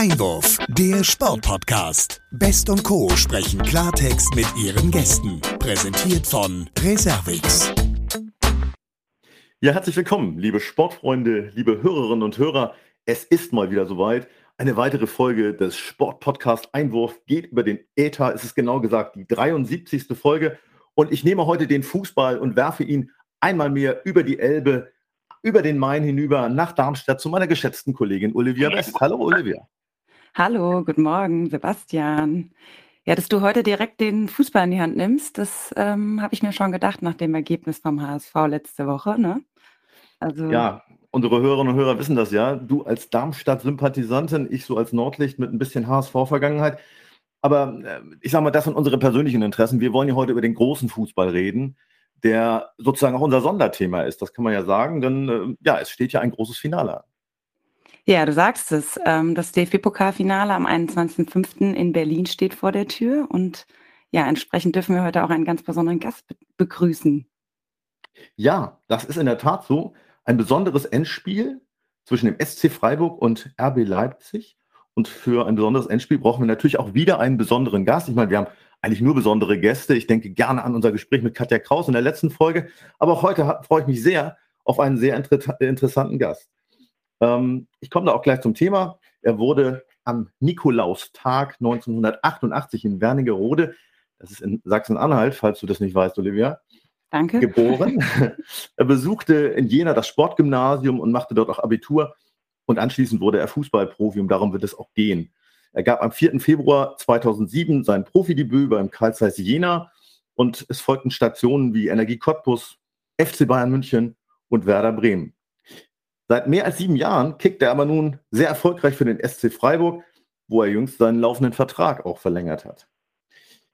Einwurf, der Sportpodcast. Best und Co. sprechen Klartext mit ihren Gästen. Präsentiert von Reservix. Ja, herzlich willkommen, liebe Sportfreunde, liebe Hörerinnen und Hörer. Es ist mal wieder soweit. Eine weitere Folge des Sportpodcast Einwurf geht über den Äther. Es ist genau gesagt die 73. Folge. Und ich nehme heute den Fußball und werfe ihn einmal mehr über die Elbe über den Main hinüber nach Darmstadt zu meiner geschätzten Kollegin Olivia West. Hallo Olivia. Hallo, guten Morgen, Sebastian. Ja, dass du heute direkt den Fußball in die Hand nimmst, das ähm, habe ich mir schon gedacht nach dem Ergebnis vom HSV letzte Woche. Ne? Also, ja, unsere Hörerinnen und Hörer wissen das ja. Du als Darmstadt-Sympathisantin, ich so als Nordlicht mit ein bisschen HSV-Vergangenheit. Aber äh, ich sage mal, das sind unsere persönlichen Interessen. Wir wollen ja heute über den großen Fußball reden der sozusagen auch unser Sonderthema ist. Das kann man ja sagen, denn äh, ja, es steht ja ein großes Finale an. Ja, du sagst es. Ähm, das DFB-Pokalfinale am 21.05. in Berlin steht vor der Tür und ja, entsprechend dürfen wir heute auch einen ganz besonderen Gast be begrüßen. Ja, das ist in der Tat so. Ein besonderes Endspiel zwischen dem SC Freiburg und RB Leipzig. Und für ein besonderes Endspiel brauchen wir natürlich auch wieder einen besonderen Gast. Ich meine, wir haben eigentlich nur besondere Gäste. Ich denke gerne an unser Gespräch mit Katja Kraus in der letzten Folge. Aber auch heute freue ich mich sehr auf einen sehr inter interessanten Gast. Ähm, ich komme da auch gleich zum Thema. Er wurde am Nikolaustag 1988 in Wernigerode, das ist in Sachsen-Anhalt, falls du das nicht weißt, Olivia, Danke. geboren. er besuchte in Jena das Sportgymnasium und machte dort auch Abitur. Und anschließend wurde er Fußballprofi und darum wird es auch gehen. Er gab am 4. Februar 2007 sein Profidebüt beim Karl Zeiss Jena und es folgten Stationen wie Energie Cottbus, FC Bayern München und Werder Bremen. Seit mehr als sieben Jahren kickt er aber nun sehr erfolgreich für den SC Freiburg, wo er jüngst seinen laufenden Vertrag auch verlängert hat.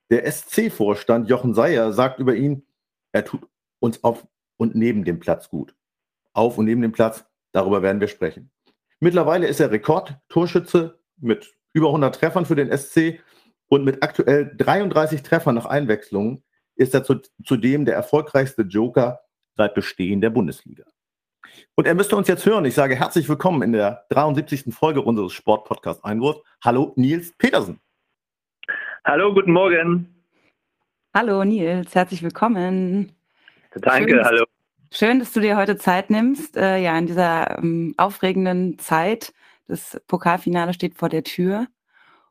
Der SC-Vorstand Jochen Seyer sagt über ihn, er tut uns auf und neben dem Platz gut. Auf und neben dem Platz, darüber werden wir sprechen. Mittlerweile ist er Rekordtorschütze mit über 100 Treffern für den SC und mit aktuell 33 Treffern nach Einwechslungen ist er zu, zudem der erfolgreichste Joker seit Bestehen der Bundesliga. Und er müsste uns jetzt hören. Ich sage herzlich willkommen in der 73. Folge unseres Sportpodcast Einwurf. Hallo Nils Petersen. Hallo, guten Morgen. Hallo Nils, herzlich willkommen. Danke, schön, hallo. Schön, dass du dir heute Zeit nimmst, äh, ja, in dieser ähm, aufregenden Zeit das Pokalfinale steht vor der Tür.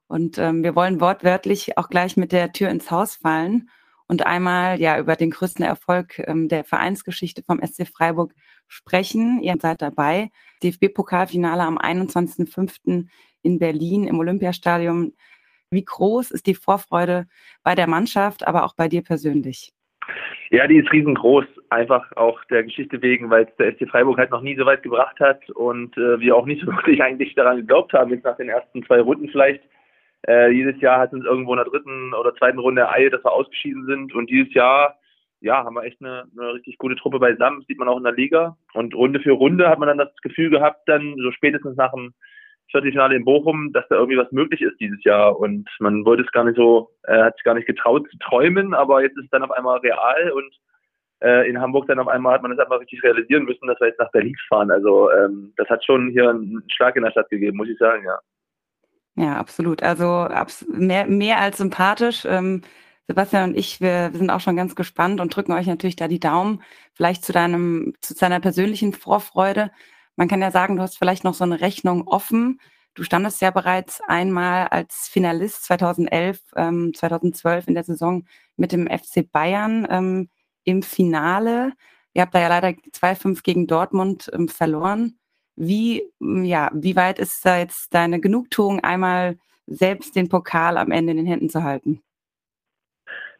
Und ähm, wir wollen wortwörtlich auch gleich mit der Tür ins Haus fallen und einmal ja über den größten Erfolg ähm, der Vereinsgeschichte vom SC Freiburg sprechen. Ihr seid dabei. DFB-Pokalfinale am 21.05. in Berlin im Olympiastadion. Wie groß ist die Vorfreude bei der Mannschaft, aber auch bei dir persönlich? Ja, die ist riesengroß, einfach auch der Geschichte wegen, weil es der SC Freiburg halt noch nie so weit gebracht hat und äh, wir auch nicht so wirklich eigentlich daran geglaubt haben, jetzt nach den ersten zwei Runden vielleicht. Äh, jedes Jahr hat uns irgendwo in der dritten oder zweiten Runde Eile, dass wir ausgeschieden sind und dieses Jahr ja, haben wir echt eine, eine richtig gute Truppe beisammen, das sieht man auch in der Liga. Und Runde für Runde hat man dann das Gefühl gehabt, dann so spätestens nach dem Viertelfinale in Bochum, dass da irgendwie was möglich ist dieses Jahr. Und man wollte es gar nicht so, äh, hat es gar nicht getraut zu träumen, aber jetzt ist es dann auf einmal real und äh, in Hamburg dann auf einmal hat man es einfach richtig realisieren müssen, dass wir jetzt nach Berlin fahren. Also ähm, das hat schon hier einen Schlag in der Stadt gegeben, muss ich sagen, ja. Ja, absolut. Also abs mehr, mehr als sympathisch. Ähm, Sebastian und ich, wir, wir sind auch schon ganz gespannt und drücken euch natürlich da die Daumen, vielleicht zu deinem, zu deiner persönlichen Vorfreude. Man kann ja sagen, du hast vielleicht noch so eine Rechnung offen. Du standest ja bereits einmal als Finalist 2011, ähm, 2012 in der Saison mit dem FC Bayern ähm, im Finale. Ihr habt da ja leider 2-5 gegen Dortmund ähm, verloren. Wie, ja, wie weit ist da jetzt deine Genugtuung, einmal selbst den Pokal am Ende in den Händen zu halten?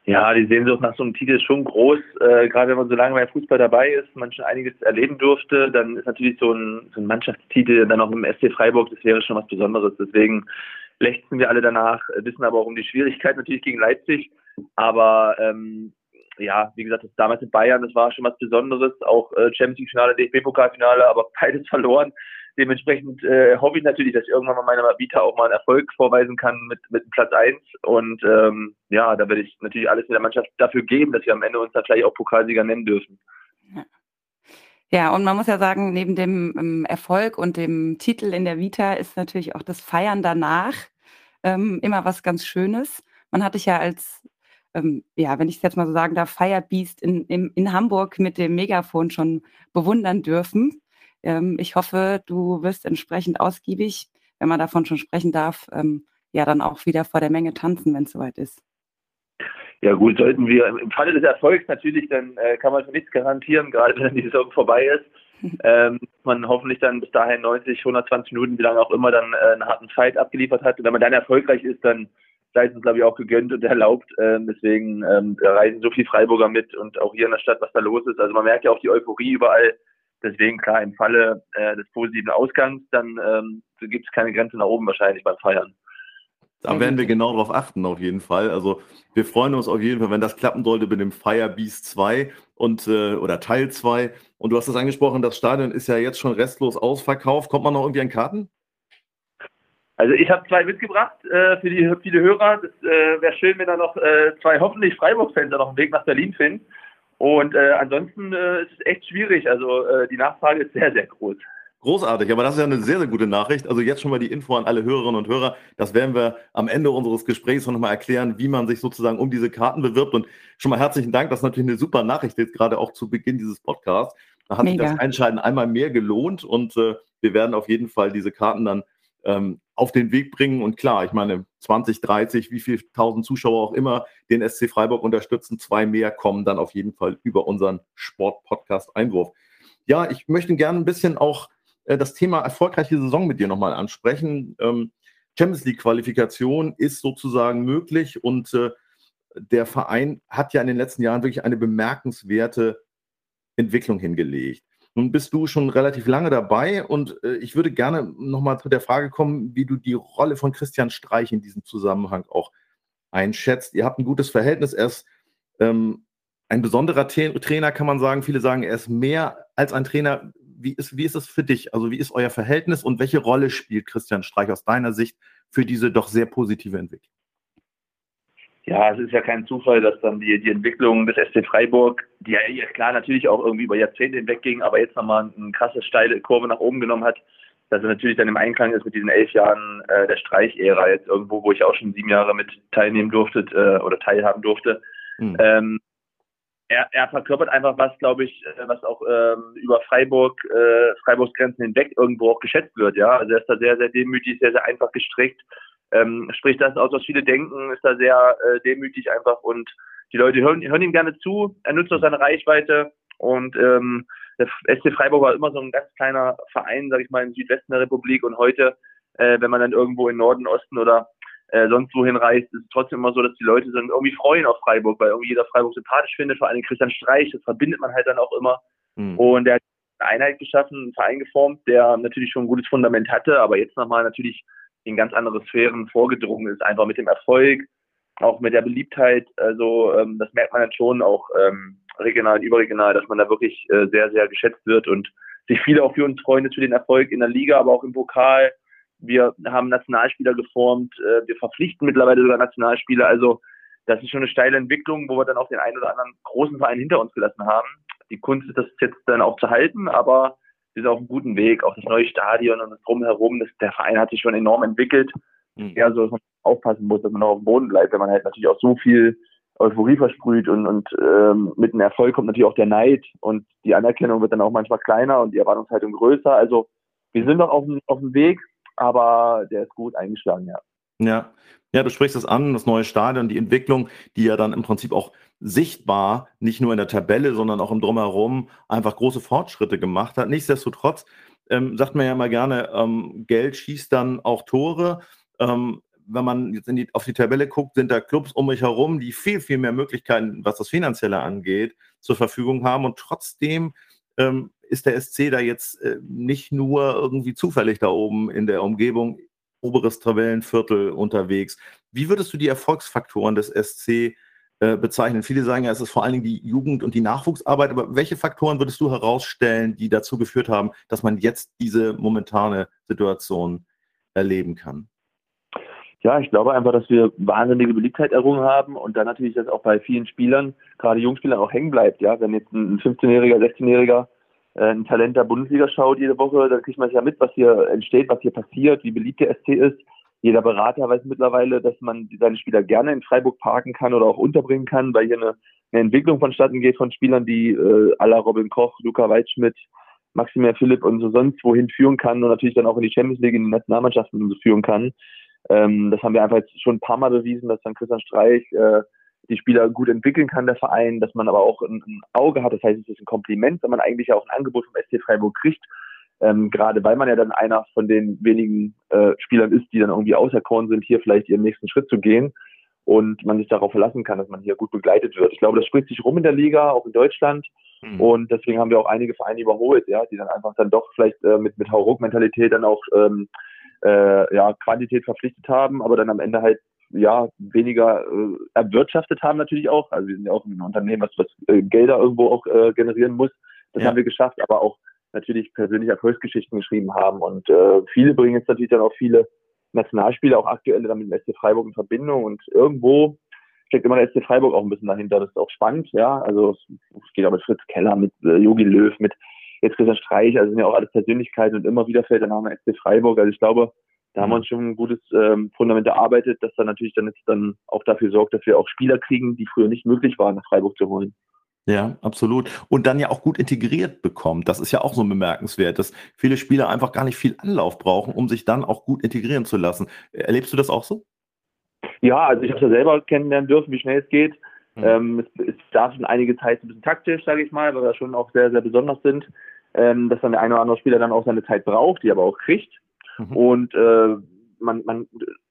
Ja, die Sehnsucht nach so einem Titel ist schon groß. Äh, gerade wenn man so lange beim Fußball dabei ist, man schon einiges erleben durfte, dann ist natürlich so ein, so ein Mannschaftstitel dann auch im SC Freiburg, das wäre schon was Besonderes. Deswegen lechzen wir alle danach, wissen aber auch um die Schwierigkeit natürlich gegen Leipzig. Aber ähm, ja, wie gesagt, das damals in Bayern, das war schon was Besonderes, auch äh, Champions League-Finale, DFB-Pokalfinale, aber beides verloren. Dementsprechend äh, hoffe ich natürlich, dass ich irgendwann mal meiner Vita auch mal einen Erfolg vorweisen kann mit, mit Platz eins Und ähm, ja, da werde ich natürlich alles in der Mannschaft dafür geben, dass wir am Ende uns da vielleicht auch Pokalsieger nennen dürfen. Ja, und man muss ja sagen, neben dem ähm, Erfolg und dem Titel in der Vita ist natürlich auch das Feiern danach ähm, immer was ganz Schönes. Man hat dich ja als, ähm, ja, wenn ich es jetzt mal so sagen darf, Firebeast in, in, in Hamburg mit dem Megafon schon bewundern dürfen. Ähm, ich hoffe, du wirst entsprechend ausgiebig, wenn man davon schon sprechen darf, ähm, ja, dann auch wieder vor der Menge tanzen, wenn es soweit ist. Ja gut, sollten wir im Falle des Erfolgs natürlich, dann äh, kann man für nichts garantieren, gerade wenn dann die Saison vorbei ist. ähm, man hoffentlich dann bis dahin 90, 120 Minuten, wie lange auch immer, dann äh, einen harten Fight abgeliefert hat. Und wenn man dann erfolgreich ist, dann sei es glaube ich, auch gegönnt und erlaubt. Ähm, deswegen ähm, reisen so viele Freiburger mit und auch hier in der Stadt, was da los ist. Also man merkt ja auch die Euphorie überall. Deswegen klar, im Falle äh, des positiven Ausgangs, dann ähm, gibt es keine Grenze nach oben wahrscheinlich beim Feiern. Da werden wir genau darauf achten, auf jeden Fall. Also wir freuen uns auf jeden Fall, wenn das klappen sollte mit dem Fire Beast 2 und äh, oder Teil 2. Und du hast es angesprochen, das Stadion ist ja jetzt schon restlos ausverkauft. Kommt man noch irgendwie an Karten? Also ich habe zwei mitgebracht äh, für die viele Hörer. Das äh, wäre schön, wenn da noch äh, zwei hoffentlich Freiburg-Fans noch einen Weg nach Berlin finden. Und äh, ansonsten äh, ist es echt schwierig. Also äh, die Nachfrage ist sehr, sehr groß. Großartig, aber das ist ja eine sehr, sehr gute Nachricht. Also jetzt schon mal die Info an alle Hörerinnen und Hörer. Das werden wir am Ende unseres Gesprächs noch mal erklären, wie man sich sozusagen um diese Karten bewirbt. Und schon mal herzlichen Dank. Das ist natürlich eine super Nachricht jetzt gerade auch zu Beginn dieses Podcasts. Da hat Mega. sich das Einschalten einmal mehr gelohnt und äh, wir werden auf jeden Fall diese Karten dann ähm, auf den Weg bringen. Und klar, ich meine, 20, 30, wie viel tausend Zuschauer auch immer den SC Freiburg unterstützen, zwei mehr kommen dann auf jeden Fall über unseren Sport-Podcast-Einwurf. Ja, ich möchte gerne ein bisschen auch äh, das Thema erfolgreiche Saison mit dir nochmal ansprechen. Ähm, Champions League-Qualifikation ist sozusagen möglich und äh, der Verein hat ja in den letzten Jahren wirklich eine bemerkenswerte Entwicklung hingelegt. Nun bist du schon relativ lange dabei und äh, ich würde gerne nochmal zu der Frage kommen, wie du die Rolle von Christian Streich in diesem Zusammenhang auch einschätzt. Ihr habt ein gutes Verhältnis. Er ist ähm, ein besonderer Trainer, kann man sagen. Viele sagen, er ist mehr als ein Trainer wie ist, wie ist es für dich? Also wie ist euer Verhältnis und welche Rolle spielt Christian Streich aus deiner Sicht für diese doch sehr positive Entwicklung? Ja, es ist ja kein Zufall, dass dann die, die Entwicklung des SC Freiburg, die ja klar natürlich auch irgendwie über Jahrzehnte hinweg ging, aber jetzt nochmal eine krasse steile Kurve nach oben genommen hat, dass er natürlich dann im Einklang ist mit diesen elf Jahren äh, der Streich-Ära jetzt irgendwo, wo ich auch schon sieben Jahre mit teilnehmen durfte äh, oder teilhaben durfte. Mhm. Ähm, er, er verkörpert einfach was, glaube ich, äh, was auch ähm, über Freiburg, äh, Freiburgs Grenzen hinweg irgendwo auch geschätzt wird. Ja, also er ist da sehr, sehr demütig, sehr, sehr einfach gestrickt. Ähm, spricht das aus, was viele denken, ist da sehr äh, demütig einfach und die Leute hören, hören ihm gerne zu. Er nutzt auch seine Reichweite und ähm, der SC Freiburg war immer so ein ganz kleiner Verein, sage ich mal, im Südwesten der Republik und heute, äh, wenn man dann irgendwo in Norden, Osten oder äh, sonst wohin reist, ist es trotzdem immer so, dass die Leute dann irgendwie freuen auf Freiburg, weil irgendwie jeder Freiburg sympathisch findet, vor allem Christian Streich, das verbindet man halt dann auch immer. Mhm. Und der hat eine Einheit geschaffen, einen Verein geformt, der natürlich schon ein gutes Fundament hatte, aber jetzt nochmal natürlich in ganz andere Sphären vorgedrungen ist, einfach mit dem Erfolg, auch mit der Beliebtheit. Also ähm, das merkt man dann schon auch ähm, regional überregional, dass man da wirklich äh, sehr, sehr geschätzt wird und sich viele auch für uns freuen für den Erfolg in der Liga, aber auch im Pokal wir haben Nationalspieler geformt, äh, wir verpflichten mittlerweile sogar Nationalspieler. Also das ist schon eine steile Entwicklung, wo wir dann auch den einen oder anderen großen Verein hinter uns gelassen haben. Die Kunst ist das jetzt dann auch zu halten, aber sind auf einem guten Weg. Auch das neue Stadion und das Drumherum, das, der Verein hat sich schon enorm entwickelt. Mhm. Ja, so dass man aufpassen muss, dass man auch auf dem Boden bleibt, wenn man halt natürlich auch so viel Euphorie versprüht und, und ähm, mit dem Erfolg kommt natürlich auch der Neid und die Anerkennung wird dann auch manchmal kleiner und die Erwartungshaltung größer. Also wir sind noch auf dem, auf dem Weg, aber der ist gut eingeschlagen, ja. Ja. Ja, du sprichst das an, das neue Stadion, die Entwicklung, die ja dann im Prinzip auch sichtbar, nicht nur in der Tabelle, sondern auch im Drumherum einfach große Fortschritte gemacht hat. Nichtsdestotrotz ähm, sagt man ja immer gerne, ähm, Geld schießt dann auch Tore. Ähm, wenn man jetzt die, auf die Tabelle guckt, sind da Clubs um mich herum, die viel, viel mehr Möglichkeiten, was das Finanzielle angeht, zur Verfügung haben. Und trotzdem ähm, ist der SC da jetzt äh, nicht nur irgendwie zufällig da oben in der Umgebung, oberes Tabellenviertel unterwegs. Wie würdest du die Erfolgsfaktoren des SC äh, bezeichnen? Viele sagen ja, es ist vor allen Dingen die Jugend- und die Nachwuchsarbeit, aber welche Faktoren würdest du herausstellen, die dazu geführt haben, dass man jetzt diese momentane Situation erleben kann? Ja, ich glaube einfach, dass wir wahnsinnige Beliebtheit errungen haben und dann natürlich, dass auch bei vielen Spielern, gerade Jungspielern, auch hängen bleibt. Ja, wenn jetzt ein 15-Jähriger, 16-Jähriger äh, ein Talent der Bundesliga schaut jede Woche, dann kriegt man ja mit, was hier entsteht, was hier passiert, wie beliebt der SC ist. Jeder Berater weiß mittlerweile, dass man seine Spieler gerne in Freiburg parken kann oder auch unterbringen kann, weil hier eine, eine Entwicklung vonstatten geht von Spielern, die äh, aller Robin Koch, Luca Weitschmidt, Maximilian Philipp und so sonst wohin führen kann und natürlich dann auch in die Champions League, in die Nationalmannschaften so führen kann. Ähm, das haben wir einfach jetzt schon ein paar Mal bewiesen, dass dann Christian Streich äh, die Spieler gut entwickeln kann, der Verein, dass man aber auch ein, ein, Auge hat. Das heißt, es ist ein Kompliment, wenn man eigentlich auch ein Angebot vom SC Freiburg kriegt. Ähm, gerade weil man ja dann einer von den wenigen äh, Spielern ist, die dann irgendwie auserkoren sind, hier vielleicht ihren nächsten Schritt zu gehen und man sich darauf verlassen kann, dass man hier gut begleitet wird. Ich glaube, das spricht sich rum in der Liga, auch in Deutschland. Mhm. Und deswegen haben wir auch einige Vereine überholt, ja, die dann einfach dann doch vielleicht äh, mit, mit Hauruck-Mentalität dann auch ähm, äh, ja, Quantität verpflichtet haben, aber dann am Ende halt ja weniger äh, erwirtschaftet haben natürlich auch. Also wir sind ja auch ein Unternehmen, was, was äh, Gelder irgendwo auch äh, generieren muss. Das ja. haben wir geschafft, aber auch natürlich persönliche Erfolgsgeschichten geschrieben haben. Und äh, viele bringen jetzt natürlich dann auch viele Nationalspiele, auch aktuelle dann mit dem SC Freiburg in Verbindung. Und irgendwo steckt immer der SC Freiburg auch ein bisschen dahinter. Das ist auch spannend, ja. Also es geht auch mit Fritz Keller, mit Yogi äh, Löw, mit jetzt Christian Streich, also sind ja auch alles Persönlichkeiten und immer wieder fällt der Name SC Freiburg. Also ich glaube, da haben wir uns schon ein gutes ähm, Fundament erarbeitet, das dann natürlich dann jetzt dann auch dafür sorgt, dass wir auch Spieler kriegen, die früher nicht möglich waren, nach Freiburg zu holen. Ja, absolut. Und dann ja auch gut integriert bekommt. Das ist ja auch so bemerkenswert, dass viele Spieler einfach gar nicht viel Anlauf brauchen, um sich dann auch gut integrieren zu lassen. Erlebst du das auch so? Ja, also ich habe es ja selber kennenlernen dürfen, wie schnell es geht. Mhm. Ähm, es, es darf schon einige Zeit ein bisschen taktisch, sage ich mal, weil wir schon auch sehr, sehr besonders sind, ähm, dass dann der eine oder andere Spieler dann auch seine Zeit braucht, die aber auch kriegt. Mhm. Und äh, man, man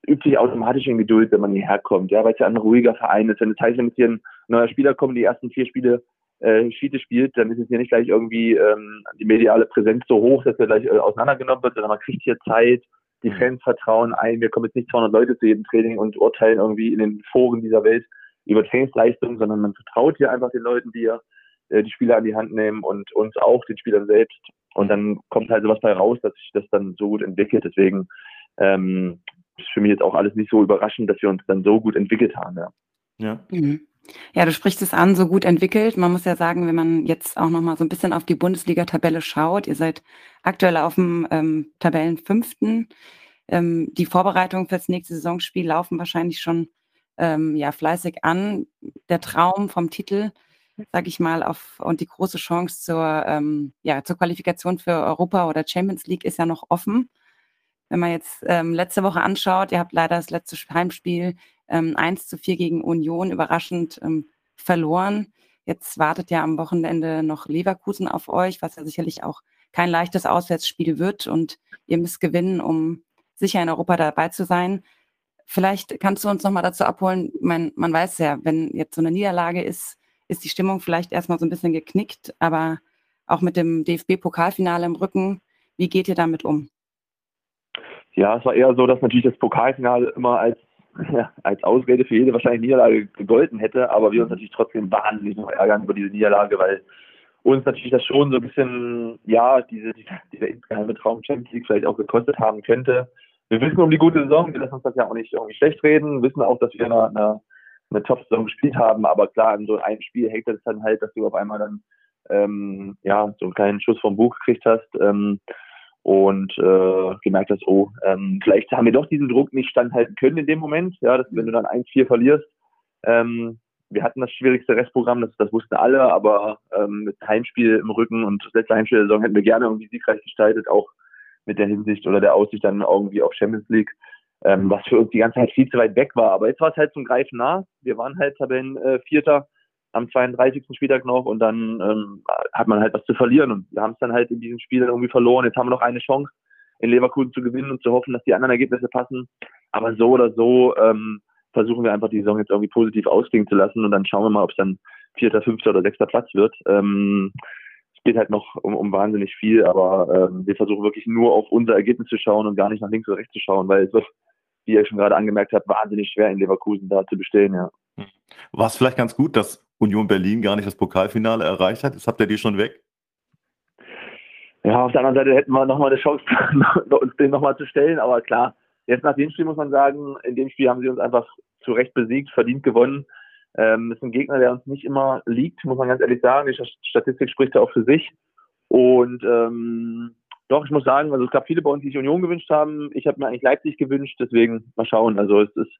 übt sich automatisch in Geduld, wenn man hierher kommt, ja, weil es ja ein ruhiger Verein ist. Wenn das heißt, wenn hier ein neuer Spieler kommt, die ersten vier Spiele äh, Schiete spielt, dann ist es ja nicht gleich irgendwie ähm, die mediale Präsenz so hoch, dass er gleich äh, auseinandergenommen wird, sondern man kriegt hier Zeit, die mhm. Fans vertrauen ein. Wir kommen jetzt nicht 200 Leute zu jedem Training und urteilen irgendwie in den Foren dieser Welt über Trainingsleistungen, sondern man vertraut hier einfach den Leuten, die ja äh, die Spieler an die Hand nehmen und uns auch, den Spielern selbst. Und dann kommt halt sowas bei raus, dass sich das dann so gut entwickelt. Deswegen ähm, ist für mich jetzt auch alles nicht so überraschend, dass wir uns dann so gut entwickelt haben. Ja. Ja. Mhm. Ja, du sprichst es an, so gut entwickelt. Man muss ja sagen, wenn man jetzt auch noch mal so ein bisschen auf die Bundesliga-Tabelle schaut, ihr seid aktuell auf dem ähm, Tabellenfünften. Ähm, die Vorbereitungen für das nächste Saisonspiel laufen wahrscheinlich schon ähm, ja fleißig an. Der Traum vom Titel sage ich mal, auf und die große Chance zur, ähm, ja, zur Qualifikation für Europa oder Champions League ist ja noch offen. Wenn man jetzt ähm, letzte Woche anschaut, ihr habt leider das letzte Heimspiel ähm, 1 zu 4 gegen Union überraschend ähm, verloren. Jetzt wartet ja am Wochenende noch Leverkusen auf euch, was ja sicherlich auch kein leichtes Auswärtsspiel wird und ihr müsst gewinnen, um sicher in Europa dabei zu sein. Vielleicht kannst du uns noch mal dazu abholen, man, man weiß ja, wenn jetzt so eine Niederlage ist, ist die Stimmung vielleicht erstmal so ein bisschen geknickt, aber auch mit dem DFB-Pokalfinale im Rücken, wie geht ihr damit um? Ja, es war eher so, dass natürlich das Pokalfinale immer als, ja, als Ausrede für jede wahrscheinlich Niederlage gegolten hätte, aber wir uns natürlich trotzdem wahnsinnig noch ärgern über diese Niederlage, weil uns natürlich das schon so ein bisschen, ja, diese, dieser insgeheime Traum Champions League vielleicht auch gekostet haben könnte. Wir wissen um die gute Saison, wir lassen uns das ja auch nicht irgendwie schlecht reden, wissen auch, dass wir eine, eine eine Top-Saison gespielt haben, aber klar, in so einem Spiel hängt das dann halt, dass du auf einmal dann ähm, ja so einen kleinen Schuss vom Buch gekriegt hast ähm, und äh, gemerkt hast, oh, ähm, vielleicht haben wir doch diesen Druck nicht standhalten können in dem Moment, ja, dass wenn du dann 1-4 verlierst, ähm, wir hatten das schwierigste Restprogramm, das, das wussten alle, aber ähm, mit Heimspiel im Rücken und das letzte Heimspiel der Saison hätten wir gerne irgendwie siegreich gestaltet, auch mit der Hinsicht oder der Aussicht dann irgendwie auf Champions League ähm, was für uns die ganze Zeit viel zu weit weg war. Aber jetzt war es halt zum Greifen nah. Wir waren halt Tabellenvierter äh, am 32. Spieltag noch und dann ähm, hat man halt was zu verlieren und wir haben es dann halt in diesem Spiel irgendwie verloren. Jetzt haben wir noch eine Chance, in Leverkusen zu gewinnen und zu hoffen, dass die anderen Ergebnisse passen. Aber so oder so ähm, versuchen wir einfach die Saison jetzt irgendwie positiv ausklingen zu lassen und dann schauen wir mal, ob es dann vierter, fünfter oder sechster Platz wird. Ähm, es geht halt noch um, um wahnsinnig viel, aber ähm, wir versuchen wirklich nur auf unser Ergebnis zu schauen und gar nicht nach links oder rechts zu schauen, weil es wird wie ihr schon gerade angemerkt habt, wahnsinnig schwer in Leverkusen da zu bestehen, ja. War es vielleicht ganz gut, dass Union Berlin gar nicht das Pokalfinale erreicht hat? Jetzt habt ihr die schon weg? Ja, auf der anderen Seite hätten wir nochmal eine Chance, uns den nochmal zu stellen, aber klar, jetzt nach dem Spiel muss man sagen, in dem Spiel haben sie uns einfach zu Recht besiegt, verdient gewonnen. Ähm, ist ein Gegner, der uns nicht immer liegt, muss man ganz ehrlich sagen. Die Statistik spricht ja auch für sich. Und ähm, doch, ich muss sagen, also es gab viele bei uns, die sich Union gewünscht haben. Ich habe mir eigentlich Leipzig gewünscht, deswegen mal schauen. Also es ist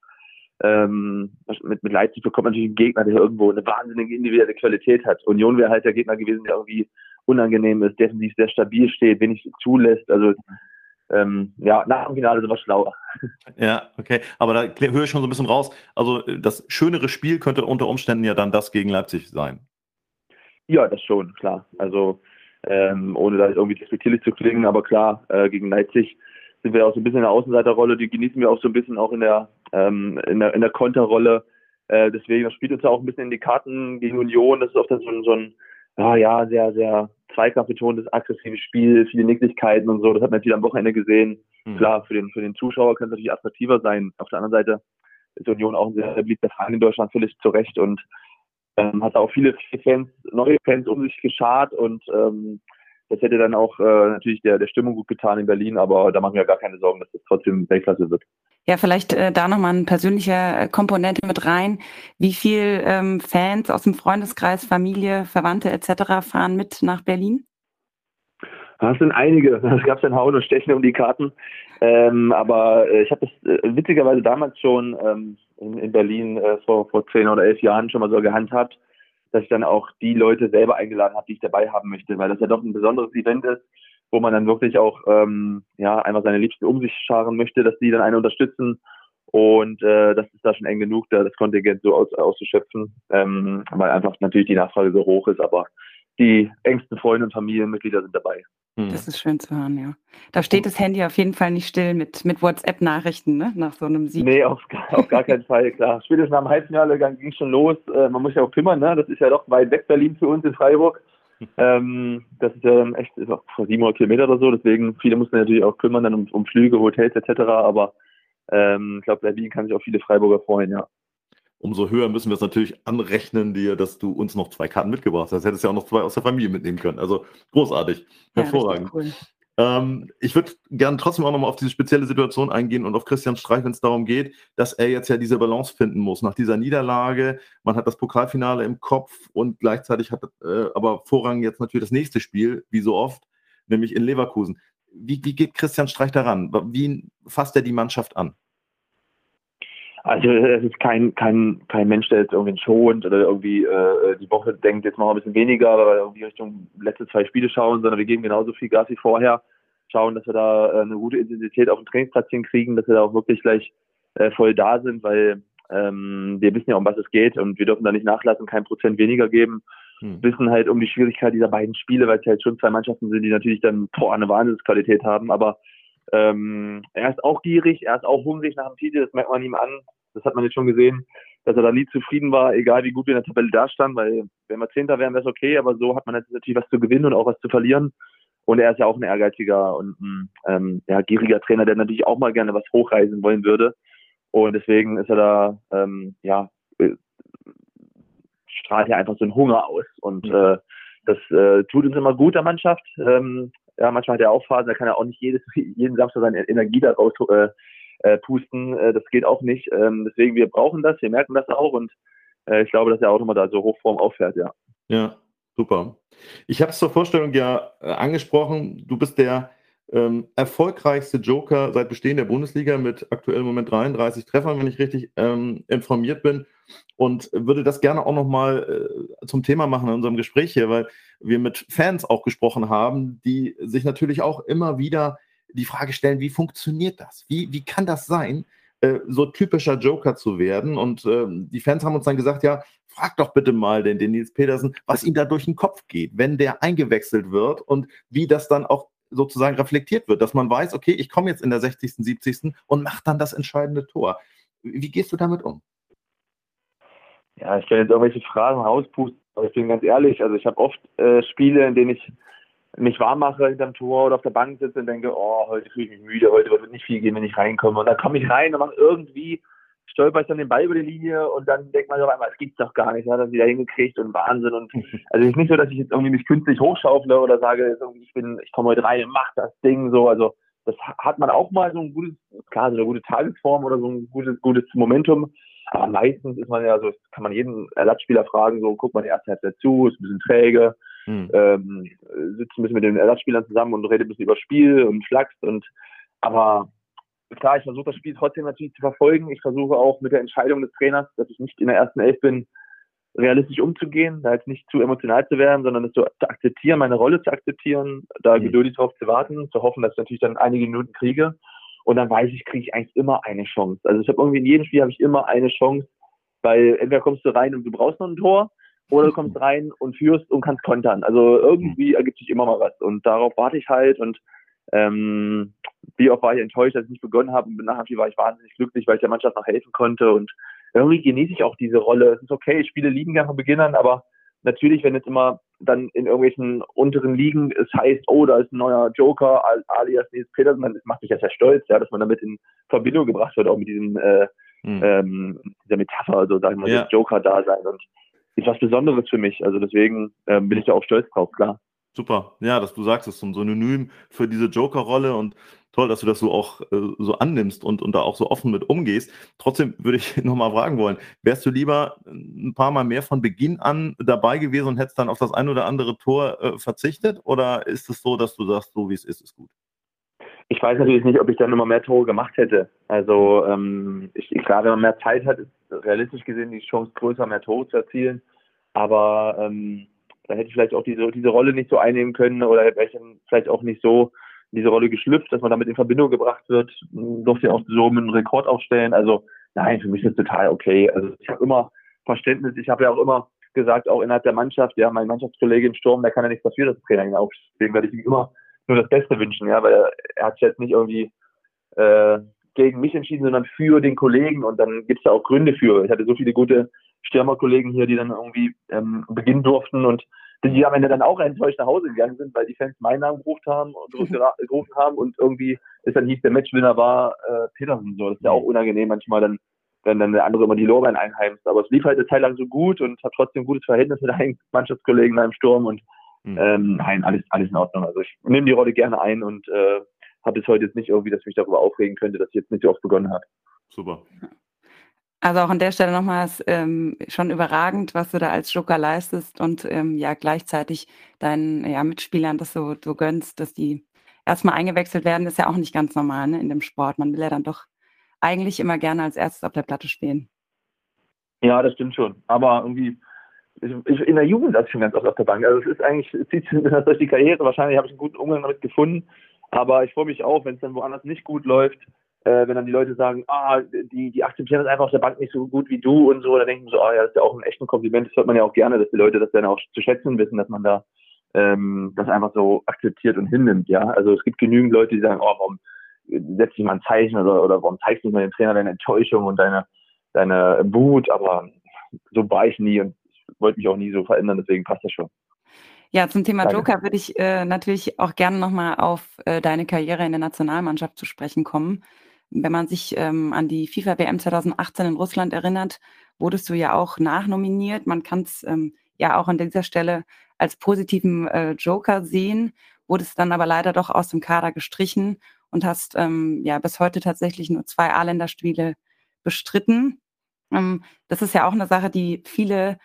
ähm, mit, mit Leipzig bekommt man natürlich einen Gegner, der irgendwo eine wahnsinnige individuelle Qualität hat. Union wäre halt der Gegner gewesen, der irgendwie unangenehm ist, defensiv sehr stabil steht, wenig zulässt. Also ähm, ja, nach dem Finale sind wir schlauer. Ja, okay. Aber da höre ich schon so ein bisschen raus. Also das schönere Spiel könnte unter Umständen ja dann das gegen Leipzig sein. Ja, das schon, klar. Also ähm, ohne da irgendwie despektierlich zu klingen, aber klar, äh, gegen Leipzig sind wir auch so ein bisschen in der Außenseiterrolle, die genießen wir auch so ein bisschen auch in der, ähm, in der, in der Konterrolle. Äh, deswegen, das spielt uns ja auch ein bisschen in die Karten gegen Union. Das ist oft so ein, so ein ja, ja, sehr, sehr zweikampfbetontes, aggressives Spiel, viele Nicklichkeiten und so. Das hat man natürlich am Wochenende gesehen. Mhm. Klar, für den, für den Zuschauer kann es natürlich attraktiver sein. Auf der anderen Seite ist Union auch ein sehr beliebter Verein in Deutschland, völlig zu Recht und ähm, hat auch viele Fans, neue Fans um sich geschart und ähm, das hätte dann auch äh, natürlich der, der Stimmung gut getan in Berlin, aber da machen wir ja gar keine Sorgen, dass das trotzdem Weltklasse wird. Ja, vielleicht äh, da nochmal eine persönliche äh, Komponente mit rein. Wie viel ähm, Fans aus dem Freundeskreis, Familie, Verwandte etc. fahren mit nach Berlin? Das sind einige. Es gab dann Hauen und Stechen um die Karten. Ähm, aber äh, ich habe das äh, witzigerweise damals schon ähm, in, in, Berlin äh, vor, vor zehn oder elf Jahren schon mal so gehandhabt, dass ich dann auch die Leute selber eingeladen habe, die ich dabei haben möchte, weil das ja doch ein besonderes Event ist, wo man dann wirklich auch ähm, ja einfach seine Liebsten um sich scharen möchte, dass die dann einen unterstützen. Und äh, das ist da schon eng genug, da das Kontingent so aus, auszuschöpfen, ähm, weil einfach natürlich die Nachfrage so hoch ist, aber die engsten Freunde und Familienmitglieder sind dabei. Hm. Das ist schön zu hören, ja. Da steht das Handy auf jeden Fall nicht still mit, mit WhatsApp-Nachrichten, ne? Nach so einem Sieg. Nee, auf, auf gar keinen Fall, klar. Spätestens nach dem Halbfinale ging es schon los. Äh, man muss ja auch kümmern, ne? Das ist ja doch weit weg Berlin für uns in Freiburg. Ähm, das ist ja echt ist auch 700 Kilometer oder so, deswegen viele mussten natürlich auch kümmern dann um, um Flüge, Hotels etc. Aber ähm, ich glaube, Berlin kann sich auch viele Freiburger freuen, ja umso höher müssen wir es natürlich anrechnen, dir, dass du uns noch zwei Karten mitgebracht hast. Hättest ja auch noch zwei aus der Familie mitnehmen können. Also großartig, hervorragend. Ja, cool. Ähm, ich würde gerne trotzdem auch nochmal auf diese spezielle Situation eingehen und auf Christian Streich, wenn es darum geht, dass er jetzt ja diese Balance finden muss. Nach dieser Niederlage, man hat das Pokalfinale im Kopf und gleichzeitig hat äh, aber Vorrang jetzt natürlich das nächste Spiel, wie so oft, nämlich in Leverkusen. Wie, wie geht Christian Streich daran? Wie fasst er die Mannschaft an? Also es ist kein, kein, kein Mensch, der jetzt irgendwie schont oder irgendwie äh, die Woche denkt, jetzt machen wir ein bisschen weniger, aber wir irgendwie Richtung letzte zwei Spiele schauen, sondern wir geben genauso viel Gas wie vorher, schauen, dass wir da äh, eine gute Intensität auf dem Trainingsplatz hinkriegen, dass wir da auch wirklich gleich äh, voll da sind, weil ähm, wir wissen ja, um was es geht und wir dürfen da nicht nachlassen, kein Prozent weniger geben. Hm. Wissen halt um die Schwierigkeit dieser beiden Spiele, weil es halt schon zwei Mannschaften sind, die natürlich dann boah, eine Wahnsinnsqualität haben, aber ähm, er ist auch gierig, er ist auch hungrig nach dem Titel, das merkt man ihm an. Das hat man jetzt schon gesehen, dass er da nie zufrieden war, egal wie gut wir in der Tabelle dastanden, weil wenn wir Zehnter wären, wäre es okay, aber so hat man jetzt natürlich was zu gewinnen und auch was zu verlieren. Und er ist ja auch ein ehrgeiziger und ein ähm, ja, gieriger Trainer, der natürlich auch mal gerne was hochreisen wollen würde. Und deswegen ist er da, ähm, ja, äh, strahlt ja einfach so einen Hunger aus. Und äh, das äh, tut uns immer gut der Mannschaft. Ähm, ja, manchmal hat er auch Phasen, da kann er auch nicht jedes, jeden Samstag seine Energie daraus äh, äh, pusten. Äh, das geht auch nicht. Ähm, deswegen, wir brauchen das, wir merken das auch und äh, ich glaube, dass er auch nochmal da so Hochform auffährt, ja. Ja, super. Ich habe es zur Vorstellung ja äh, angesprochen. Du bist der ähm, erfolgreichste Joker seit Bestehen der Bundesliga mit aktuell im Moment 33 Treffern, wenn ich richtig ähm, informiert bin. Und würde das gerne auch nochmal äh, zum Thema machen in unserem Gespräch hier, weil wir mit Fans auch gesprochen haben, die sich natürlich auch immer wieder die Frage stellen, wie funktioniert das? Wie, wie kann das sein, äh, so typischer Joker zu werden? Und äh, die Fans haben uns dann gesagt, ja, frag doch bitte mal den, den Nils Petersen, was ihm da durch den Kopf geht, wenn der eingewechselt wird und wie das dann auch sozusagen reflektiert wird, dass man weiß, okay, ich komme jetzt in der 60., 70. und mache dann das entscheidende Tor. Wie gehst du damit um? Ja, ich kann jetzt irgendwelche Fragen rauspusten, aber ich bin ganz ehrlich, also ich habe oft äh, Spiele, in denen ich mich warm mache hinterm Tor oder auf der Bank sitze und denke, oh, heute fühle ich mich müde, heute wird nicht viel gehen, wenn ich reinkomme. Und dann komme ich rein und mache irgendwie, stolper ich dann den Ball über die Linie und dann denkt man so einmal, es gibt's doch gar nicht, hat er wieder hingekriegt und Wahnsinn. Und also es ist nicht so, dass ich jetzt irgendwie mich künstlich hochschaufle oder sage, ich bin, ich komme heute rein und mach das Ding so. Also das hat man auch mal so ein gutes, klar, so eine gute Tagesform oder so ein gutes, gutes Momentum. Aber meistens ist man ja so, kann man jeden Ersatzspieler fragen, so guckt man die erste Halbzeit zu, ist ein bisschen träge mhm. ähm, sitzt ein bisschen mit den Ersatzspielern zusammen und redet ein bisschen über Spiel und flachst und aber klar, ich versuche das Spiel trotzdem natürlich zu verfolgen. Ich versuche auch mit der Entscheidung des Trainers, dass ich nicht in der ersten Elf bin, realistisch umzugehen, da jetzt nicht zu emotional zu werden, sondern es so zu akzeptieren, meine Rolle zu akzeptieren, da mhm. geduldig drauf zu warten, zu hoffen, dass ich natürlich dann einige Minuten kriege. Und dann weiß ich, kriege ich eigentlich immer eine Chance. Also ich habe irgendwie in jedem Spiel habe ich immer eine Chance, weil entweder kommst du rein und du brauchst noch ein Tor, oder du kommst rein und führst und kannst kontern. Also irgendwie mhm. ergibt sich immer mal was. Und darauf warte ich halt und ähm, wie oft war ich enttäuscht, dass ich nicht begonnen habe. Und nachher war ich wahnsinnig glücklich, weil ich der Mannschaft noch helfen konnte. Und irgendwie genieße ich auch diese Rolle. Es ist okay, ich spiele lieben gerne von Beginn an, aber natürlich, wenn jetzt immer dann in irgendwelchen unteren Ligen es heißt, oh, da ist ein neuer Joker, alias Nils Petersen, dann macht mich das ja stolz, ja, dass man damit in Verbindung gebracht wird, auch mit diesem äh, mhm. ähm, dieser Metapher, also sagen wir mal, ja. das Joker-Dasein und ist was Besonderes für mich. Also deswegen ähm, bin ich da auch stolz drauf, klar. Super, ja, dass du sagst, es ist so ein Synonym für diese Joker-Rolle und toll, dass du das so auch äh, so annimmst und, und da auch so offen mit umgehst. Trotzdem würde ich nochmal fragen wollen, wärst du lieber ein paar Mal mehr von Beginn an dabei gewesen und hättest dann auf das ein oder andere Tor äh, verzichtet? Oder ist es so, dass du sagst, so wie es ist, ist gut? Ich weiß natürlich nicht, ob ich dann immer mehr Tore gemacht hätte. Also ähm, ich, klar, wenn man mehr Zeit hat, ist realistisch gesehen die Chance größer, mehr Tore zu erzielen. Aber ähm, da hätte ich vielleicht auch diese, diese Rolle nicht so einnehmen können oder wäre ich vielleicht auch nicht so in diese Rolle geschlüpft, dass man damit in Verbindung gebracht wird. Durfte ja auch so einen Rekord aufstellen. Also nein, für mich ist das total okay. Also ich habe immer Verständnis. Ich habe ja auch immer gesagt, auch innerhalb der Mannschaft, ja, mein Mannschaftskollege im Sturm, der kann ja nichts dafür, dass das Trainer ihn aufsteht. Deswegen werde ich ihm immer nur das Beste wünschen, ja, weil er, er hat sich jetzt nicht irgendwie äh, gegen mich entschieden, sondern für den Kollegen und dann gibt es da auch Gründe für. Ich hatte so viele gute Stürmerkollegen hier, die dann irgendwie ähm, beginnen durften und die am Ende dann auch enttäuscht nach Hause gegangen sind, weil die Fans meinen Namen gerufen haben und gerufen haben und irgendwie ist dann hieß, der Matchwinner war äh, Petersen. So, das ist ja auch unangenehm manchmal dann, wenn dann der andere immer die Lorbein einheimst. Aber es lief halt eine Zeit lang so gut und hat trotzdem ein gutes Verhältnis mit einem Mannschaftskollegen im Sturm und mhm. ähm, nein, alles, alles in Ordnung. Also ich nehme die Rolle gerne ein und äh, habe bis heute jetzt nicht irgendwie, dass ich mich darüber aufregen könnte, dass ich jetzt nicht so oft begonnen habe. Super. Also auch an der Stelle nochmals ähm, schon überragend, was du da als Joker leistest und ähm, ja gleichzeitig deinen ja, Mitspielern das so, so gönnst, dass die erstmal eingewechselt werden, ist ja auch nicht ganz normal ne, in dem Sport. Man will ja dann doch eigentlich immer gerne als erstes auf der Platte stehen. Ja, das stimmt schon. Aber irgendwie, ich, in der Jugend saß ich schon ganz oft auf der Bank. Also es ist eigentlich, es zieht sich durch die Karriere. Wahrscheinlich habe ich einen guten Umgang damit gefunden. Aber ich freue mich auch, wenn es dann woanders nicht gut läuft, äh, wenn dann die Leute sagen, ah, die, die akzeptieren das einfach auf der Bank nicht so gut wie du und so, dann denken so, ah ja, das ist ja auch ein echtes Kompliment, das hört man ja auch gerne, dass die Leute das dann auch zu schätzen wissen, dass man da ähm, das einfach so akzeptiert und hinnimmt, ja. Also es gibt genügend Leute, die sagen, oh, warum setzt dich mal ein Zeichen oder, oder warum zeigst du nicht mal dem Trainer deine Enttäuschung und deine, deine Wut, aber so war ich nie und ich wollte mich auch nie so verändern, deswegen passt das schon. Ja, zum Thema Danke. Joker würde ich äh, natürlich auch gerne nochmal auf äh, deine Karriere in der Nationalmannschaft zu sprechen kommen. Wenn man sich ähm, an die FIFA WM 2018 in Russland erinnert, wurdest du ja auch nachnominiert. Man kann es ähm, ja auch an dieser Stelle als positiven äh, Joker sehen, wurdest dann aber leider doch aus dem Kader gestrichen und hast ähm, ja bis heute tatsächlich nur zwei A-Länderspiele bestritten. Ähm, das ist ja auch eine Sache, die viele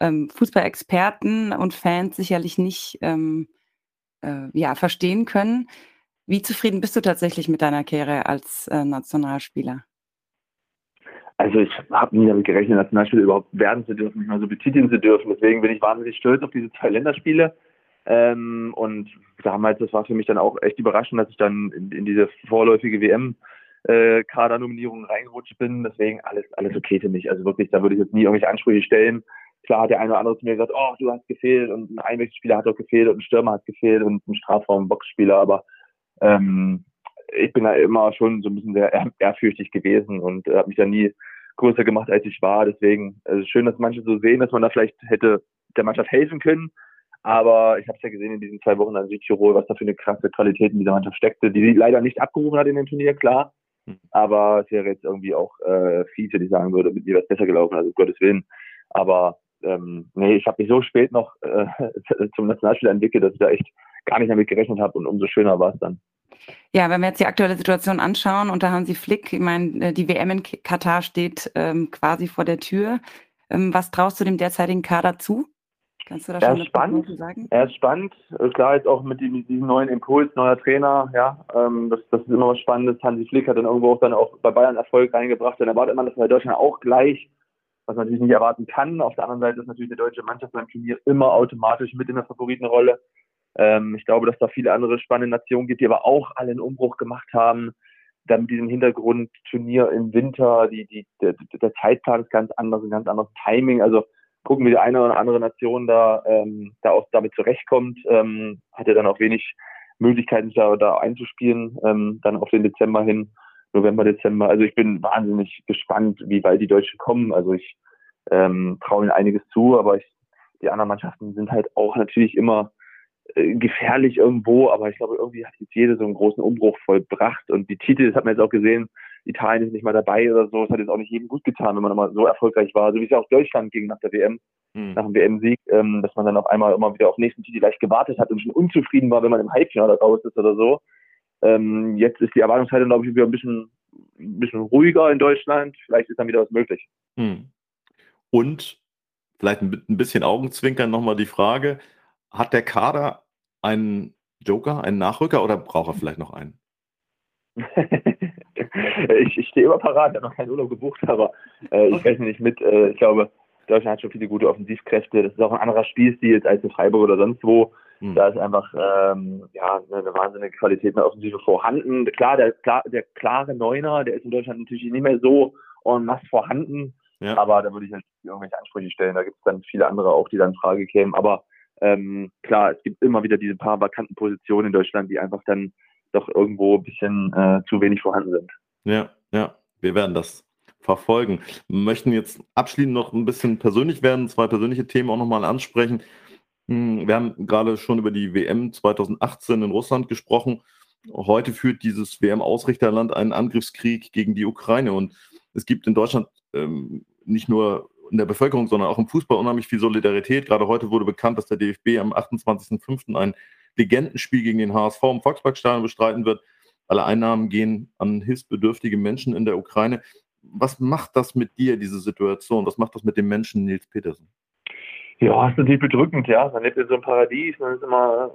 ähm, Fußballexperten und Fans sicherlich nicht ähm, äh, ja, verstehen können. Wie zufrieden bist du tatsächlich mit deiner Karriere als äh, Nationalspieler? Also ich habe nie damit gerechnet, Nationalspieler überhaupt werden zu dürfen, mich mal so betiteln zu dürfen. Deswegen bin ich wahnsinnig stolz auf diese zwei Länderspiele. Ähm, und damals, das war für mich dann auch echt überraschend, dass ich dann in, in diese vorläufige WM äh, Kadernominierung reingerutscht bin. Deswegen alles, alles okay für mich. Also wirklich, da würde ich jetzt nie irgendwelche Ansprüche stellen. Klar hat der eine oder andere zu mir gesagt, oh, du hast gefehlt und ein Einwechselspieler hat doch gefehlt und ein Stürmer hat gefehlt und ein Strafraum-Boxspieler, aber ähm, ich bin da immer schon so ein bisschen sehr ehrfürchtig gewesen und äh, habe mich da nie größer gemacht, als ich war. Deswegen es ist schön, dass manche so sehen, dass man da vielleicht hätte der Mannschaft helfen können. Aber ich habe es ja gesehen in diesen zwei Wochen an Südtirol, was da für eine krasse Qualität in dieser Mannschaft steckte, die sie leider nicht abgerufen hat in dem Turnier, klar. Hm. Aber es wäre jetzt irgendwie auch äh, wenn ich sagen würde, mit mir wäre es besser gelaufen, also Gottes Willen. Aber ähm, nee, ich habe mich so spät noch äh, zum Nationalspieler entwickelt, dass ich da echt gar nicht damit gerechnet habe und umso schöner war es dann. Ja, wenn wir jetzt die aktuelle Situation anschauen, und da haben Sie Flick, ich meine, äh, die WM in Katar steht ähm, quasi vor der Tür. Ähm, was traust du dem derzeitigen Kader zu? Kannst du da schon spannend, sagen? Er ist spannend. Äh, klar, jetzt auch mit, die, mit, diesem neuen Impuls, neuer Trainer, ja, ähm, das, das ist immer was Spannendes. Hansi Flick hat dann irgendwo auch dann auch bei Bayern Erfolg reingebracht. Dann erwartet man das bei Deutschland auch gleich, was man natürlich nicht erwarten kann. Auf der anderen Seite ist natürlich die deutsche Mannschaft beim Turnier immer automatisch mit in der Favoritenrolle. Ähm, ich glaube, dass da viele andere spannende Nationen gibt, die aber auch alle einen Umbruch gemacht haben. Dann mit diesem Hintergrund Turnier im Winter, die, die, der, der Zeitplan ist ganz anders, ein ganz anderes Timing. Also gucken, wie die eine oder andere Nation da, ähm, da auch damit zurechtkommt. Ähm, hat er dann auch wenig Möglichkeiten, da, da einzuspielen, ähm, dann auf den Dezember hin, November, Dezember. Also ich bin wahnsinnig gespannt, wie weit die Deutschen kommen. Also ich ähm, traue ihnen einiges zu, aber ich, die anderen Mannschaften sind halt auch natürlich immer gefährlich irgendwo, aber ich glaube, irgendwie hat jetzt jede so einen großen Umbruch vollbracht und die Titel, das hat man jetzt auch gesehen, Italien ist nicht mal dabei oder so, das hat jetzt auch nicht jedem gut getan, wenn man mal so erfolgreich war, so wie es ja auch Deutschland ging nach der WM, mhm. nach dem WM-Sieg, ähm, dass man dann auf einmal immer wieder auf nächsten Titel gleich gewartet hat und schon unzufrieden war, wenn man im Halbfinale raus ist oder so. Ähm, jetzt ist die Erwartungshaltung, glaube ich, wieder ein bisschen, ein bisschen ruhiger in Deutschland, vielleicht ist dann wieder was möglich. Mhm. Und vielleicht ein bisschen Augenzwinkern nochmal die Frage, hat der Kader einen Joker, einen Nachrücker oder braucht er vielleicht noch einen? ich, ich stehe immer parat, ich habe noch keinen Urlaub gebucht, aber äh, ich rechne nicht mit. Äh, ich glaube, Deutschland hat schon viele gute Offensivkräfte. Das ist auch ein anderer Spielstil als in Freiburg oder sonst wo. Mhm. Da ist einfach ähm, ja, eine, wahnsinnige Qualität in der Offensive vorhanden. Klar, der, klar, der klare Neuner, der ist in Deutschland natürlich nicht mehr so en masse vorhanden. Ja. Aber da würde ich natürlich irgendwelche Ansprüche stellen. Da gibt es dann viele andere auch, die dann in Frage kämen. Aber ähm, klar, es gibt immer wieder diese paar vakanten Positionen in Deutschland, die einfach dann doch irgendwo ein bisschen äh, zu wenig vorhanden sind. Ja, ja, wir werden das verfolgen. Wir möchten jetzt abschließend noch ein bisschen persönlich werden, zwei persönliche Themen auch nochmal ansprechen. Hm, wir haben gerade schon über die WM 2018 in Russland gesprochen. Heute führt dieses WM-Ausrichterland einen Angriffskrieg gegen die Ukraine und es gibt in Deutschland ähm, nicht nur in der Bevölkerung, sondern auch im Fußball unheimlich viel Solidarität. Gerade heute wurde bekannt, dass der DFB am 28.05. ein Legendenspiel gegen den HSV im Volksparkstadion bestreiten wird. Alle Einnahmen gehen an hilfsbedürftige Menschen in der Ukraine. Was macht das mit dir, diese Situation? Was macht das mit dem Menschen Nils Petersen? Ja, ist natürlich bedrückend, ja. Man lebt in so einem Paradies, man ist immer,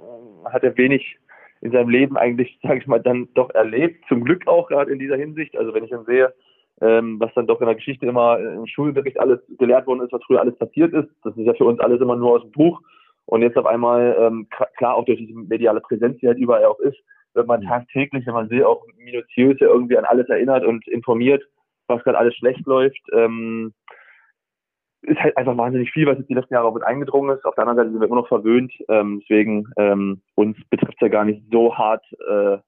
hat ja wenig in seinem Leben eigentlich, sage ich mal, dann doch erlebt. Zum Glück auch gerade in dieser Hinsicht. Also wenn ich dann sehe, ähm, was dann doch in der Geschichte immer im Schulbericht alles gelehrt worden ist, was früher alles passiert ist. Das ist ja für uns alles immer nur aus dem Buch. Und jetzt auf einmal, ähm, klar, auch durch diese mediale Präsenz, die halt überall auch ist, wird man tagtäglich, wenn man sehr auch minutiös irgendwie an alles erinnert und informiert, was gerade alles schlecht läuft. Ähm, ist halt einfach wahnsinnig viel, was jetzt die letzten Jahre auch mit eingedrungen ist. Auf der anderen Seite sind wir immer noch verwöhnt. Ähm, deswegen ähm, uns betrifft es ja gar nicht so hart äh,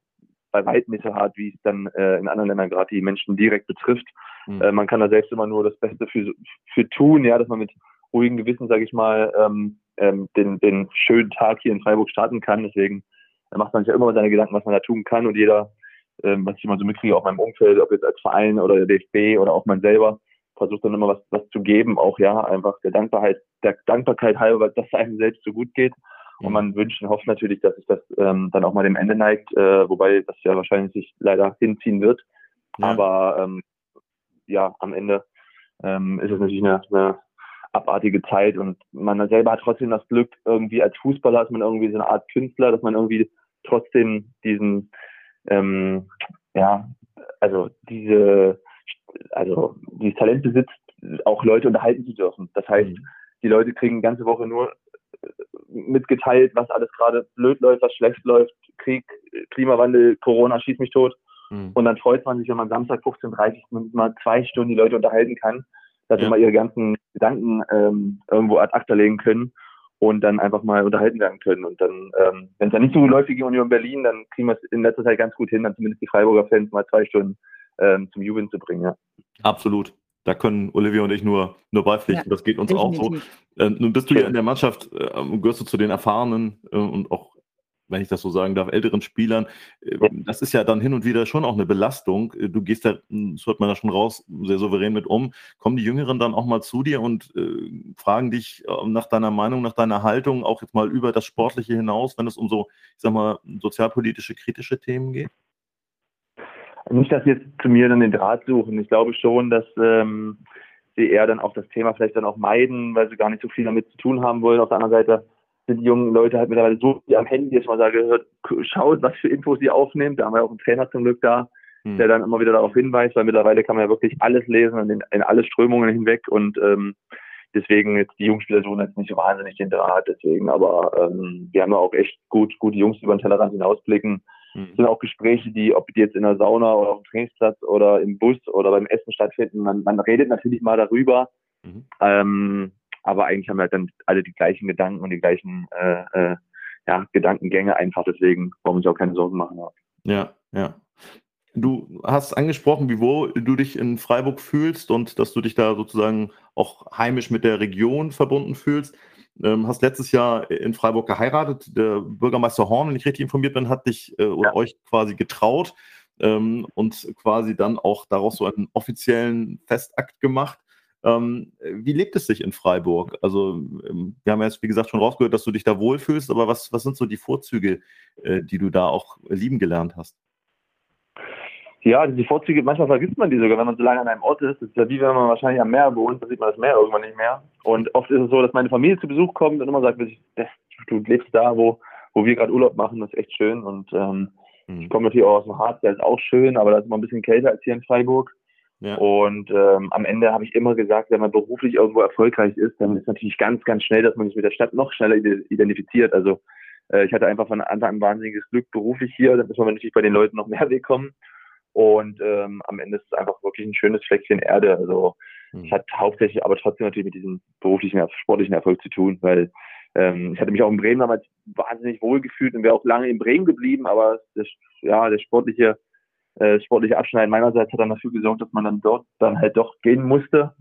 bei weitem nicht so hart, wie es dann äh, in anderen Ländern gerade die Menschen direkt betrifft. Mhm. Äh, man kann da selbst immer nur das Beste für, für tun, ja, dass man mit ruhigem Gewissen, sage ich mal, ähm, ähm, den, den schönen Tag hier in Freiburg starten kann. Deswegen äh, macht man sich ja immer mal seine Gedanken, was man da tun kann und jeder, ähm, was ich immer so mitkriege, auch meinem Umfeld, ob jetzt als Verein oder der DFB oder auch man selber, versucht dann immer was, was zu geben, auch ja, einfach der Dankbarkeit, der Dankbarkeit halber, dass es einem selbst so gut geht und mhm. man wünscht und hofft natürlich, dass sich das ähm, dann auch mal dem Ende neigt, äh, wobei das ja wahrscheinlich sich leider hinziehen wird. Ja. Aber ähm, ja, am Ende ähm, ist es natürlich eine, eine abartige Zeit und man selber hat trotzdem das Glück, irgendwie als Fußballer ist man irgendwie so eine Art Künstler, dass man irgendwie trotzdem diesen, ähm, ja, also diese, also dieses Talent besitzt, auch Leute unterhalten zu dürfen. Das heißt, mhm. die Leute kriegen ganze Woche nur mitgeteilt, was alles gerade blöd läuft, was schlecht läuft, Krieg, Klimawandel, Corona, schießt mich tot. Mhm. Und dann freut man sich, wenn man Samstag 15.30 Uhr mal zwei Stunden die Leute unterhalten kann, dass ja. sie mal ihre ganzen Gedanken ähm, irgendwo ad acta legen können und dann einfach mal unterhalten werden können. Und dann, ähm, wenn es dann nicht so läuft wie die Union Berlin, dann kriegen wir es in letzter Zeit ganz gut hin, dann zumindest die Freiburger Fans mal zwei Stunden ähm, zum Jubeln zu bringen. Ja. Absolut. Da können Olivia und ich nur, nur beipflichten. Ja, das geht uns definitiv. auch so. Äh, nun bist du ja in der Mannschaft, äh, gehörst du zu den erfahrenen äh, und auch, wenn ich das so sagen darf, älteren Spielern. Äh, das ist ja dann hin und wieder schon auch eine Belastung. Äh, du gehst da, das hört man da schon raus, sehr souverän mit um. Kommen die Jüngeren dann auch mal zu dir und äh, fragen dich nach deiner Meinung, nach deiner Haltung, auch jetzt mal über das Sportliche hinaus, wenn es um so, ich sag mal, sozialpolitische, kritische Themen geht? Nicht, dass sie jetzt zu mir dann den Draht suchen. Ich glaube schon, dass ähm, sie eher dann auch das Thema vielleicht dann auch meiden, weil sie gar nicht so viel damit zu tun haben wollen. Auf der anderen Seite sind die jungen Leute halt mittlerweile so am Handy, dass man sage, hört, schaut, was für Infos sie aufnehmen. Da haben wir auch einen Trainer zum Glück da, hm. der dann immer wieder darauf hinweist, weil mittlerweile kann man ja wirklich alles lesen und in, in alle Strömungen hinweg und ähm, deswegen jetzt die Jungspieler suchen jetzt nicht so wahnsinnig den Draht, deswegen, aber ähm, wir haben ja auch echt gut, gute Jungs über den Tellerrand hinausblicken. Mhm. Es sind auch Gespräche, die, ob die jetzt in der Sauna oder auf dem Trainingsplatz oder im Bus oder beim Essen stattfinden, man, man redet natürlich mal darüber, mhm. ähm, aber eigentlich haben wir halt dann alle die gleichen Gedanken und die gleichen äh, äh, ja, Gedankengänge einfach, deswegen brauchen wir uns auch keine Sorgen machen. Ja, ja. Du hast angesprochen, wie wohl du dich in Freiburg fühlst und dass du dich da sozusagen auch heimisch mit der Region verbunden fühlst. Ähm, hast letztes Jahr in Freiburg geheiratet. Der Bürgermeister Horn, wenn ich richtig informiert bin, hat dich äh, oder ja. euch quasi getraut ähm, und quasi dann auch daraus so einen offiziellen Festakt gemacht. Ähm, wie lebt es sich in Freiburg? Also, ähm, wir haben jetzt, wie gesagt, schon rausgehört, dass du dich da wohlfühlst, aber was, was sind so die Vorzüge, äh, die du da auch lieben gelernt hast? Ja, die Vorzüge, manchmal vergisst man die sogar, wenn man so lange an einem Ort ist. Das ist ja wie wenn man wahrscheinlich am Meer wohnt, da sieht man das Meer irgendwann nicht mehr. Und oft ist es so, dass meine Familie zu Besuch kommt und immer sagt, du lebst da, wo, wo wir gerade Urlaub machen, das ist echt schön. Und ähm, mhm. ich komme natürlich auch aus dem Harz, der ist auch schön, aber da ist immer ein bisschen kälter als hier in Freiburg. Ja. Und ähm, am Ende habe ich immer gesagt, wenn man beruflich irgendwo erfolgreich ist, dann ist natürlich ganz, ganz schnell, dass man sich mit der Stadt noch schneller identifiziert. Also äh, ich hatte einfach von Anfang an wahnsinniges Glück beruflich hier, dann muss man natürlich bei den Leuten noch mehr Weg kommen. Und ähm, am Ende ist es einfach wirklich ein schönes Fleckchen Erde. Also mhm. es hat hauptsächlich aber trotzdem natürlich mit diesem beruflichen, sportlichen Erfolg zu tun, weil ähm, ich hatte mich auch in Bremen damals wahnsinnig wohl gefühlt und wäre auch lange in Bremen geblieben, aber das, ja, der sportliche, äh, sportliche Abschneiden meinerseits hat dann dafür gesorgt, dass man dann dort dann halt doch gehen musste.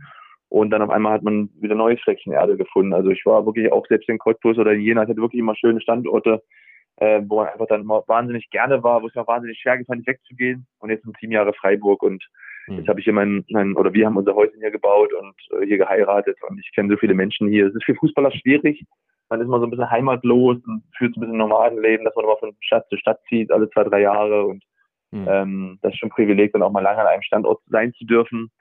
Und dann auf einmal hat man wieder neues Fleckchen Erde gefunden. Also ich war wirklich auch selbst in Cottbus oder in Jena, hatte wirklich immer schöne Standorte, äh, wo man einfach dann immer wahnsinnig gerne war, wo es mir wahnsinnig schwer gefallen ist, wegzugehen. Und jetzt sind sieben Jahre Freiburg und mhm. jetzt habe ich hier mein, mein, oder wir haben unser Häuschen hier gebaut und äh, hier geheiratet und ich kenne so viele Menschen hier. Es ist für Fußballer schwierig. Man ist mal so ein bisschen heimatlos und führt so ein bisschen normalen Leben, dass man immer von Stadt zu Stadt zieht, alle zwei, drei Jahre und mhm. ähm, das ist schon ein Privileg, dann auch mal lange an einem Standort sein zu dürfen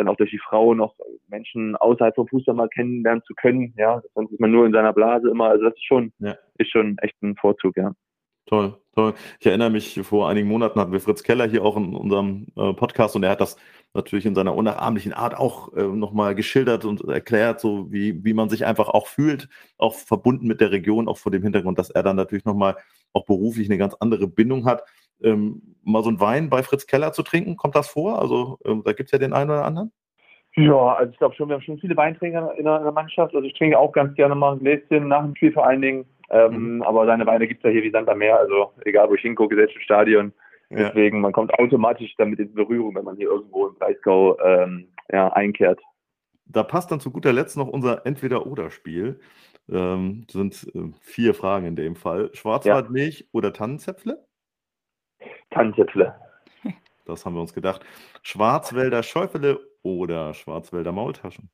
dann auch durch die Frau noch Menschen außerhalb vom Fußball mal kennenlernen zu können. Ja, sonst ist man nur in seiner Blase immer. Also das ist schon, ja. ist schon echt ein Vorzug, ja. Toll, toll. Ich erinnere mich, vor einigen Monaten hatten wir Fritz Keller hier auch in unserem äh, Podcast und er hat das natürlich in seiner unnachahmlichen Art auch äh, nochmal geschildert und erklärt, so wie, wie man sich einfach auch fühlt, auch verbunden mit der Region, auch vor dem Hintergrund, dass er dann natürlich nochmal auch beruflich eine ganz andere Bindung hat ähm, mal so einen Wein bei Fritz Keller zu trinken? Kommt das vor? Also ähm, da gibt es ja den einen oder anderen. Ja, also ich glaube schon, wir haben schon viele Weintrinker in der, Mannschaft. Also ich trinke auch ganz gerne mal ein Gläschen nach dem Spiel vor allen Dingen. Ähm, mhm. Aber seine Weine gibt es ja hier wie Sand am Meer. Also egal, wo ich hingucke, selbst im Stadion. Ja. Deswegen, man kommt automatisch damit in Berührung, wenn man hier irgendwo im Breisgau ähm, ja, einkehrt. Da passt dann zu guter Letzt noch unser Entweder-Oder-Spiel. Ähm, sind äh, vier Fragen in dem Fall. Schwarzwaldmilch ja. oder Tannenzäpfle? Tannenzäpfle. Das haben wir uns gedacht. Schwarzwälder Schäufele oder Schwarzwälder Maultaschen?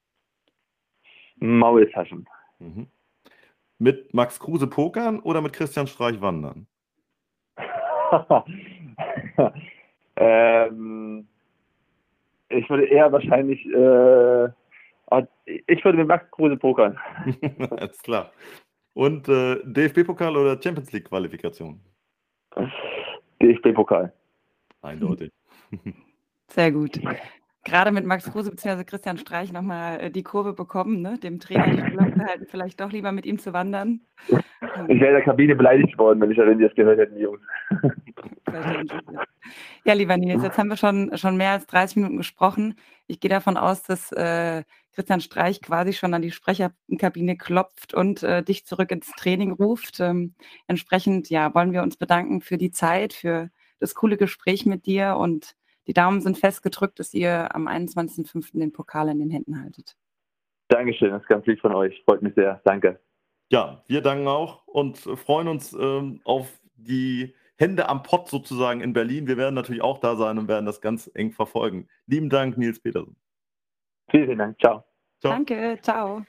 Maultaschen. Mhm. Mit Max Kruse pokern oder mit Christian Streich wandern? ähm, ich würde eher wahrscheinlich, äh, ah, ich würde mit Max Kruse pokern. Alles klar. Und äh, DFB-Pokal oder Champions League-Qualifikation? DFB-Pokal. Eindeutig. Sehr gut. Gerade mit Max Kruse bzw. Christian Streich nochmal äh, die Kurve bekommen, ne? dem Trainer die Schule halten, vielleicht doch lieber mit ihm zu wandern. Ich wäre in der Kabine beleidigt worden, wenn ich wenn die das gehört hätten, Jungs. Ja, lieber Nils, jetzt haben wir schon, schon mehr als 30 Minuten gesprochen. Ich gehe davon aus, dass äh, Christian Streich quasi schon an die Sprecherkabine klopft und äh, dich zurück ins Training ruft. Ähm, entsprechend, ja, wollen wir uns bedanken für die Zeit, für das coole Gespräch mit dir und die Daumen sind fest gedrückt, dass ihr am 21.05. den Pokal in den Händen haltet. Dankeschön, das ist ganz lieb von euch. Freut mich sehr. Danke. Ja, wir danken auch und freuen uns ähm, auf die Hände am Pott sozusagen in Berlin. Wir werden natürlich auch da sein und werden das ganz eng verfolgen. Lieben Dank, Nils Petersen. Vielen, vielen Dank. Ciao. ciao. Danke, ciao.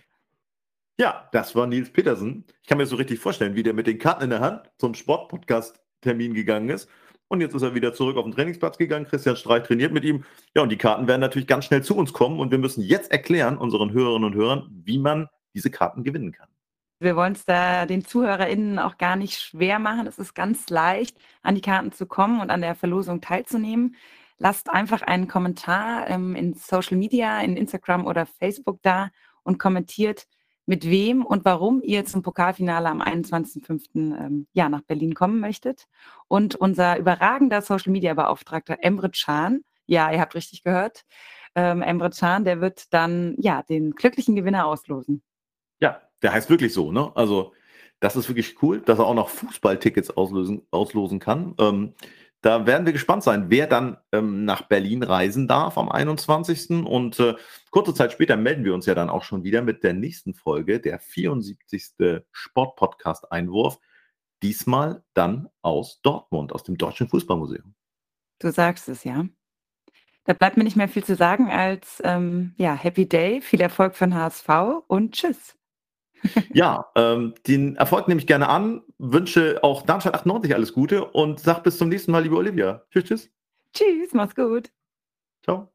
Ja, das war Nils Petersen. Ich kann mir so richtig vorstellen, wie der mit den Karten in der Hand zum Sportpodcast-Termin gegangen ist Und jetzt ist er wieder zurück auf den Trainingsplatz gegangen. Christian Streich trainiert mit ihm. Ja, und die Karten werden natürlich ganz schnell zu uns kommen. Und wir müssen jetzt erklären, unseren Hörerinnen und Hörern, wie man diese Karten gewinnen kann. Wir wollen es da den ZuhörerInnen auch gar nicht schwer machen. Es ist ganz leicht, an die Karten zu kommen und an der Verlosung teilzunehmen. Lasst einfach einen Kommentar ähm, in Social Media, in Instagram oder Facebook da und kommentiert, mit wem und warum ihr zum Pokalfinale am 21.05. Ähm, ja, nach Berlin kommen möchtet. Und unser überragender Social Media Beauftragter Emre Can, ja, ihr habt richtig gehört, ähm, Emre Can, der wird dann ja den glücklichen Gewinner auslosen. Ja, der heißt wirklich so, ne? Also, das ist wirklich cool, dass er auch noch Fußballtickets auslösen, auslosen kann. Ähm, da werden wir gespannt sein, wer dann ähm, nach Berlin reisen darf am 21. Und äh, kurze Zeit später melden wir uns ja dann auch schon wieder mit der nächsten Folge, der 74. Sportpodcast-Einwurf. Diesmal dann aus Dortmund, aus dem Deutschen Fußballmuseum. Du sagst es, ja. Da bleibt mir nicht mehr viel zu sagen als ähm, ja, Happy Day, viel Erfolg den HSV und Tschüss. Ja, ähm, den Erfolg nehme ich gerne an, wünsche auch Darmstadt 98 alles Gute und sag bis zum nächsten Mal, liebe Olivia. Tschüss, tschüss. Tschüss, mach's gut. Ciao.